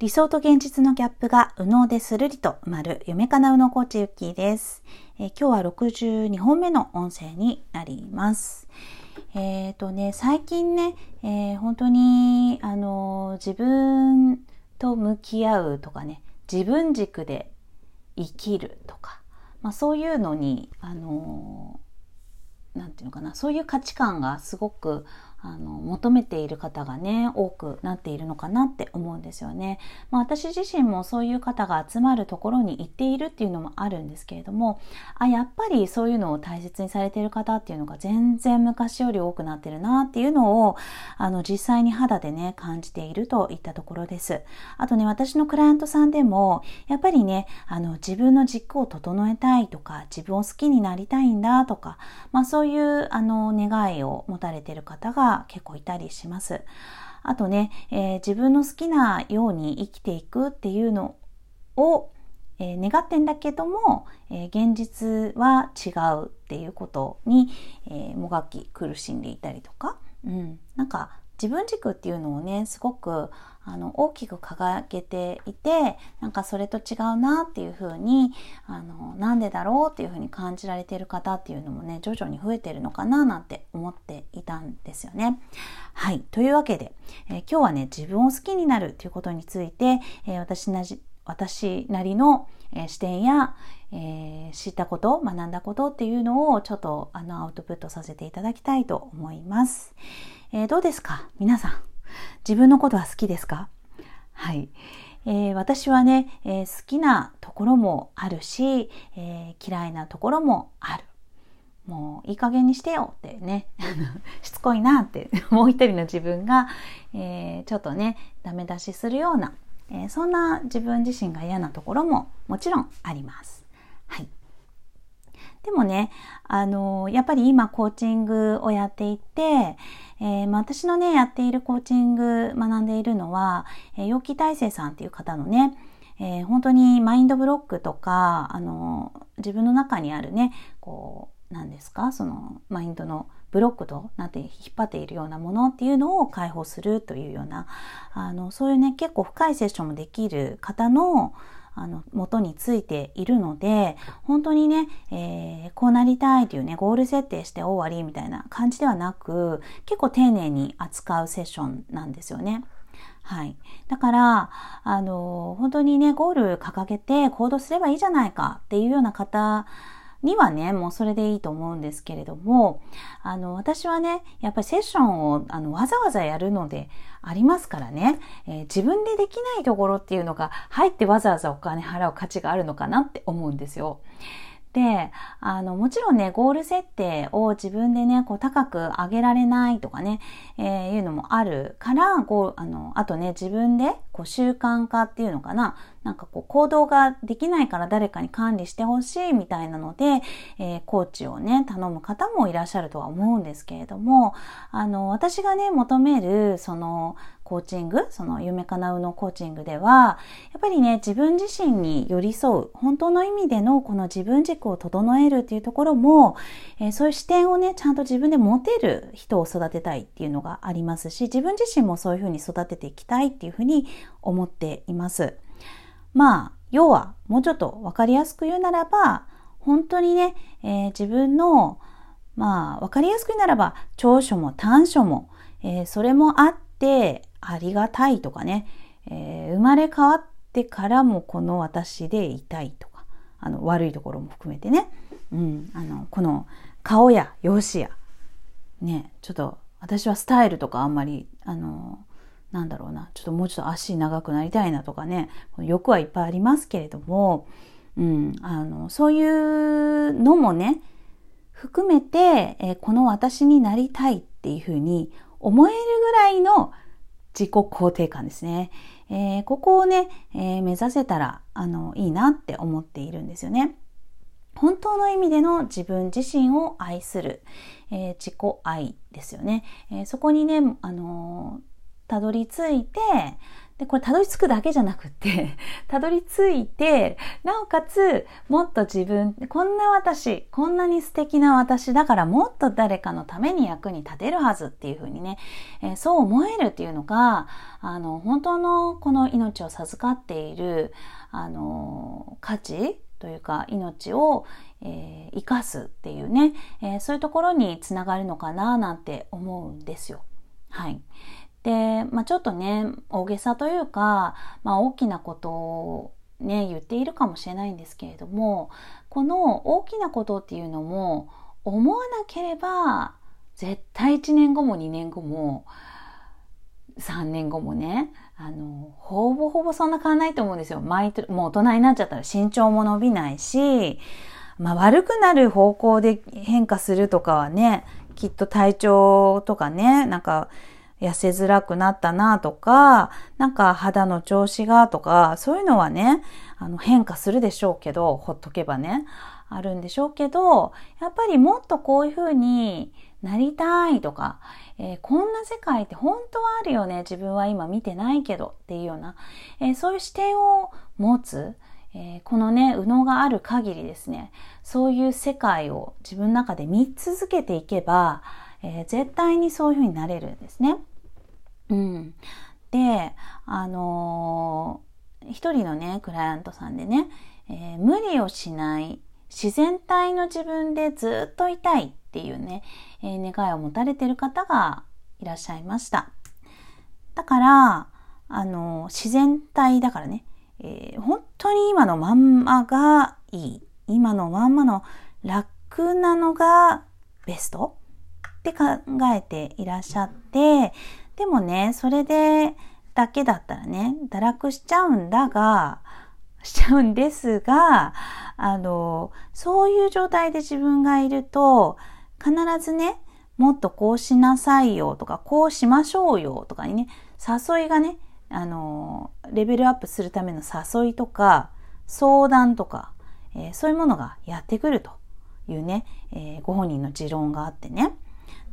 理想と現実のギャップが右脳でするりと埋まる夢かなうのコーチゆきです、えー、今日は62本目の音声になります。えっ、ー、とね、最近ね、えー、本当に、あの自分と向き合うとかね、自分軸で生きるとか、まあそういうのに、あのなんていうのかな、そういう価値観がすごく、あの求めている方がね多くなっているのかなって思うんですよね。まあ、私自身もそういう方が集まるところに行っているっていうのもあるんですけれどもあやっぱりそういうのを大切にされている方っていうのが全然昔より多くなってるなっていうのをあの実際に肌でね感じているといったところです。あとね私のクライアントさんでもやっぱりねあの自分の軸を整えたいとか自分を好きになりたいんだとか、まあ、そういうあの願いを持たれている方が結構いたりします。あとね、えー、自分の好きなように生きていくっていうのを、えー、願ってんだけども、えー、現実は違うっていうことに、えもがき苦しんでいたりとか、うん、なんか自分軸っていうのをねすごくあの大きく掲げていてなんかそれと違うなっていうふうにあのなんでだろうっていうふうに感じられている方っていうのもね徐々に増えてるのかななんて思っていたんですよね。はいというわけで、えー、今日はね自分を好きになるということについて、えー、私なじ私なりの、えー、視点や、えー、知ったこと、学んだことっていうのをちょっとあのアウトプットさせていただきたいと思います。えー、どうですか？皆さん。自分のことは好きですか？はい。えー、私はね、えー、好きなところもあるし、えー、嫌いなところもある。もういい加減にしてよってね、しつこいなってもう一人の自分が、えちょっとね、ダメ出しするような、えそんな自分自身が嫌なところももちろんあります。でもね、あのやっぱり今コーチングをやっていて、えー、ま、私のね、やっているコーチング学んでいるのは、えー、陽気大成さんっていう方のね、えー、本当にマインドブロックとか、あの、自分の中にあるね、こう、何ですか、その、マインドのブロックとなって引っ張っているようなものっていうのを解放するというような、あの、そういうね、結構深いセッションもできる方の、あの、元についているので、本当にね、えー、こうなりたいというね、ゴール設定して終わりみたいな感じではなく、結構丁寧に扱うセッションなんですよね。はい。だから、あの、本当にね、ゴール掲げて行動すればいいじゃないかっていうような方にはね、もうそれでいいと思うんですけれども、あの、私はね、やっぱりセッションをあのわざわざやるのでありますからね、えー、自分でできないところっていうのが入ってわざわざお金払う価値があるのかなって思うんですよ。で、あの、もちろんね、ゴール設定を自分でね、こう高く上げられないとかね、えー、いうのもあるから、こう、あの、あとね、自分で、こう、習慣化っていうのかな、なんかこう、行動ができないから誰かに管理してほしいみたいなので、えー、コーチをね、頼む方もいらっしゃるとは思うんですけれども、あの、私がね、求める、その、コーチング、その夢かなうのコーチングでは、やっぱりね、自分自身に寄り添う、本当の意味でのこの自分軸を整えるっていうところも、えー、そういう視点をね、ちゃんと自分で持てる人を育てたいっていうのがありますし、自分自身もそういうふうに育てていきたいっていうふうに思っています。まあ、要は、もうちょっとわかりやすく言うならば、本当にね、えー、自分の、まあ、わかりやすく言うならば、長所も短所も、えー、それもあって、ありがたいとかね、えー、生まれ変わってからもこの私でいたいとか、あの、悪いところも含めてね、うん、あの、この顔や容姿や、ね、ちょっと私はスタイルとかあんまり、あの、なんだろうな、ちょっともうちょっと足長くなりたいなとかね、欲はいっぱいありますけれども、うん、あの、そういうのもね、含めて、え、この私になりたいっていうふうに思えるぐらいの自己肯定感ですね。えー、ここをね、えー、目指せたら、あの、いいなって思っているんですよね。本当の意味での自分自身を愛する、えー、自己愛ですよね。えそこにね、あのたどり着いて、で、これたどり着くだけじゃなくて たどり着いて、なおかつ、もっと自分、こんな私、こんなに素敵な私だからもっと誰かのために役に立てるはずっていうふうにね、えー、そう思えるっていうのが、あの、本当のこの命を授かっている、あの、価値というか、命を、えー、生かすっていうね、えー、そういうところにつながるのかななんて思うんですよ。はい。で、まあ、ちょっとね、大げさというか、まあ、大きなことをね、言っているかもしれないんですけれども、この大きなことっていうのも、思わなければ、絶対1年後も2年後も、3年後もね、あの、ほぼほぼそんな変わらないと思うんですよ。毎もう大人になっちゃったら身長も伸びないし、まあ悪くなる方向で変化するとかはね、きっと体調とかね、なんか痩せづらくなったなとか、なんか肌の調子がとか、そういうのはね、あの変化するでしょうけど、ほっとけばね、あるんでしょうけど、やっぱりもっとこういうふうになりたいとか、えー、こんな世界って本当はあるよね、自分は今見てないけどっていうような、えー、そういう視点を持つ、えー、このね、右脳がある限りですね、そういう世界を自分の中で見続けていけば、えー、絶対にそういうふうになれるんですね。うん。で、あのー、一人のね、クライアントさんでね、えー、無理をしない、自然体の自分でずっといたいっていうね、えー、願いを持たれてる方がいらっしゃいました。だから、あの自然体だからね、えー、本当に今のまんまがいい。今のまんまの楽なのがベストって考えていらっしゃって、でもね、それでだけだったらね、堕落しちゃうんだが、しちゃうんですが、あの、そういう状態で自分がいると、必ずね、もっとこうしなさいよとか、こうしましょうよとかにね、誘いがね、あの、レベルアップするための誘いとか、相談とか、えー、そういうものがやってくるというね、えー、ご本人の持論があってね。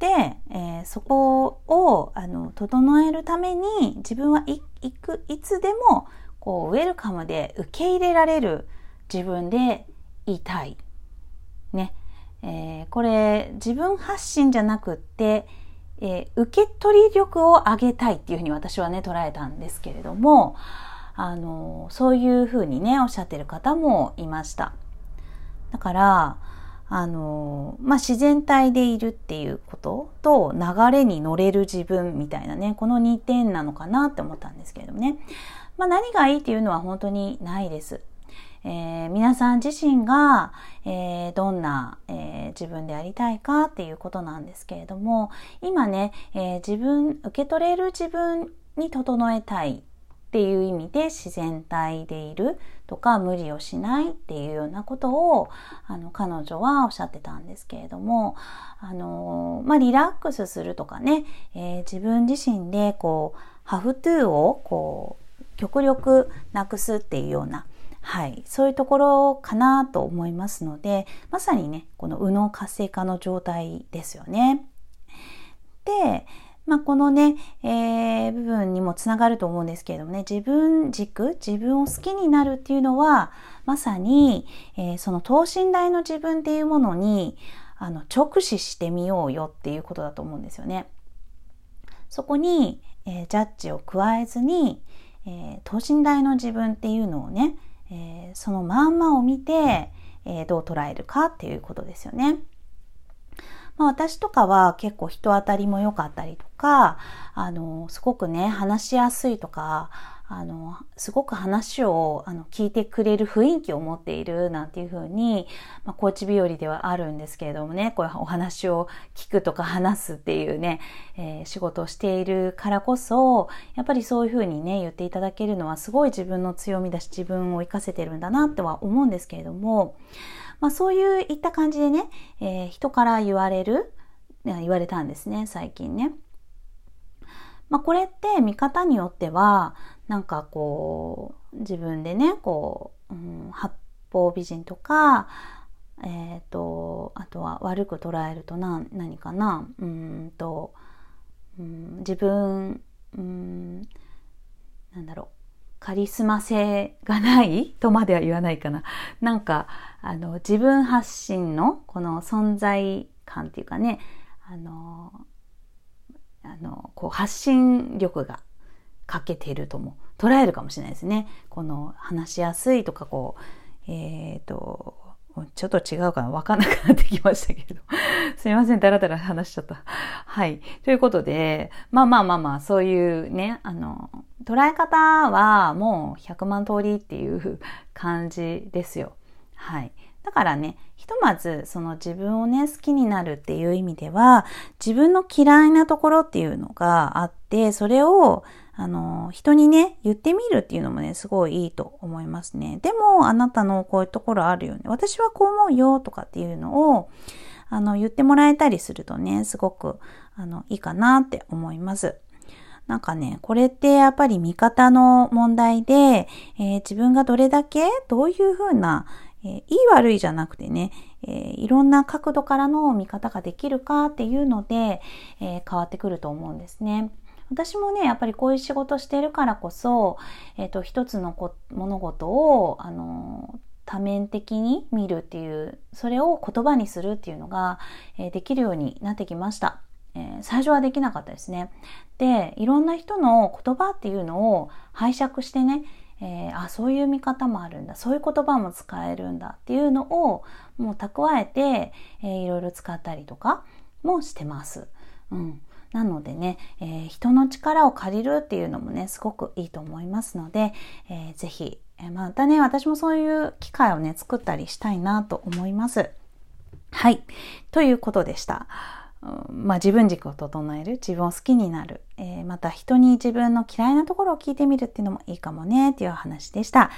で、えー、そこをあの整えるために自分はいいくいつでもこうウェルカムで受け入れられる自分でいたい。ね。えー、これ自分発信じゃなくって、えー、受け取り力を上げたいっていうふうに私はね捉えたんですけれどもあのそういうふうにねおっしゃってる方もいました。だからあの、まあ、自然体でいるっていうことと流れに乗れる自分みたいなね、この2点なのかなって思ったんですけれどもね。まあ、何がいいっていうのは本当にないです。えー、皆さん自身が、えー、どんな、えー、自分でありたいかっていうことなんですけれども、今ね、え自分、受け取れる自分に整えたいっていう意味で自然体でいるとか無理をしないっていうようなことをあの彼女はおっしゃってたんですけれどもあの、まあ、リラックスするとかね、えー、自分自身でこうハフトゥーをこう極力なくすっていうようなはい、そういうところかなと思いますのでまさにねこの右脳活性化の状態ですよね。でまあ、このね、えー、部分にもつながると思うんですけれどもね、自分軸、自分を好きになるっていうのは、まさに、えー、その等身大の自分っていうものに、あの、直視してみようよっていうことだと思うんですよね。そこに、えー、ジャッジを加えずに、えー、等身大の自分っていうのをね、えー、そのまんまを見て、えー、どう捉えるかっていうことですよね。まあ、私とかは結構人当たりも良かったりとか、あの、すごくね、話しやすいとか、あの、すごく話をあの聞いてくれる雰囲気を持っているなんていうふうに、まあ、コーチ日和ではあるんですけれどもね、こういうお話を聞くとか話すっていうね、えー、仕事をしているからこそ、やっぱりそういうふうにね、言っていただけるのはすごい自分の強みだし、自分を活かせてるんだなっては思うんですけれども、まあ、そういういった感じでね、えー、人から言われる、言われたんですね、最近ね。まあ、これって見方によっては、なんかこう、自分でね、こう、うん、八方美人とか、えっ、ー、と、あとは悪く捉えると何何かな、うんと、うん、自分、うん、なんだろう、カリスマ性がないとまでは言わないかな。なんか、あの、自分発信のこの存在感っていうかね、あの、あの、こう発信力が欠けてるとも捉えるかもしれないですね。この話しやすいとか、こう、えっ、ー、と、ちょっと違うかなわかんなくなってきましたけど。すいません、だらだら話しちゃった。はい。ということで、まあまあまあまあ、そういうね、あの、捉え方はもう100万通りっていう感じですよ。はい。だからね、ひとまずその自分をね、好きになるっていう意味では、自分の嫌いなところっていうのがあって、それをあの、人にね、言ってみるっていうのもね、すごいいいと思いますね。でも、あなたのこういうところあるよね。私はこう思うよとかっていうのを、あの、言ってもらえたりするとね、すごく、あの、いいかなって思います。なんかね、これってやっぱり見方の問題で、えー、自分がどれだけ、どういうふうな、えー、いい悪いじゃなくてね、えー、いろんな角度からの見方ができるかっていうので、え変わってくると思うんですね。私もね、やっぱりこういう仕事してるからこそ、えっ、ー、と、一つのこ物事を、あの、多面的に見るっていう、それを言葉にするっていうのが、えー、できるようになってきました。えー、最初はできなかったですね。で、いろんな人の言葉っていうのを拝借してね、えー、あ、そういう見方もあるんだ、そういう言葉も使えるんだっていうのをもう蓄えて、えー、いろいろ使ったりとかもしてます。うん。なのでね、えー、人の力を借りるっていうのもね、すごくいいと思いますので、えー、ぜひ、え、またね、私もそういう機会をね、作ったりしたいなと思います。はい。ということでした。まあ、自分軸を整える、自分を好きになる、えー、また人に自分の嫌いなところを聞いてみるっていうのもいいかもね、っていう話でした。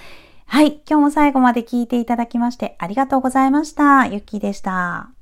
はい。今日も最後まで聞いていただきましてありがとうございました。ゆっきーでした。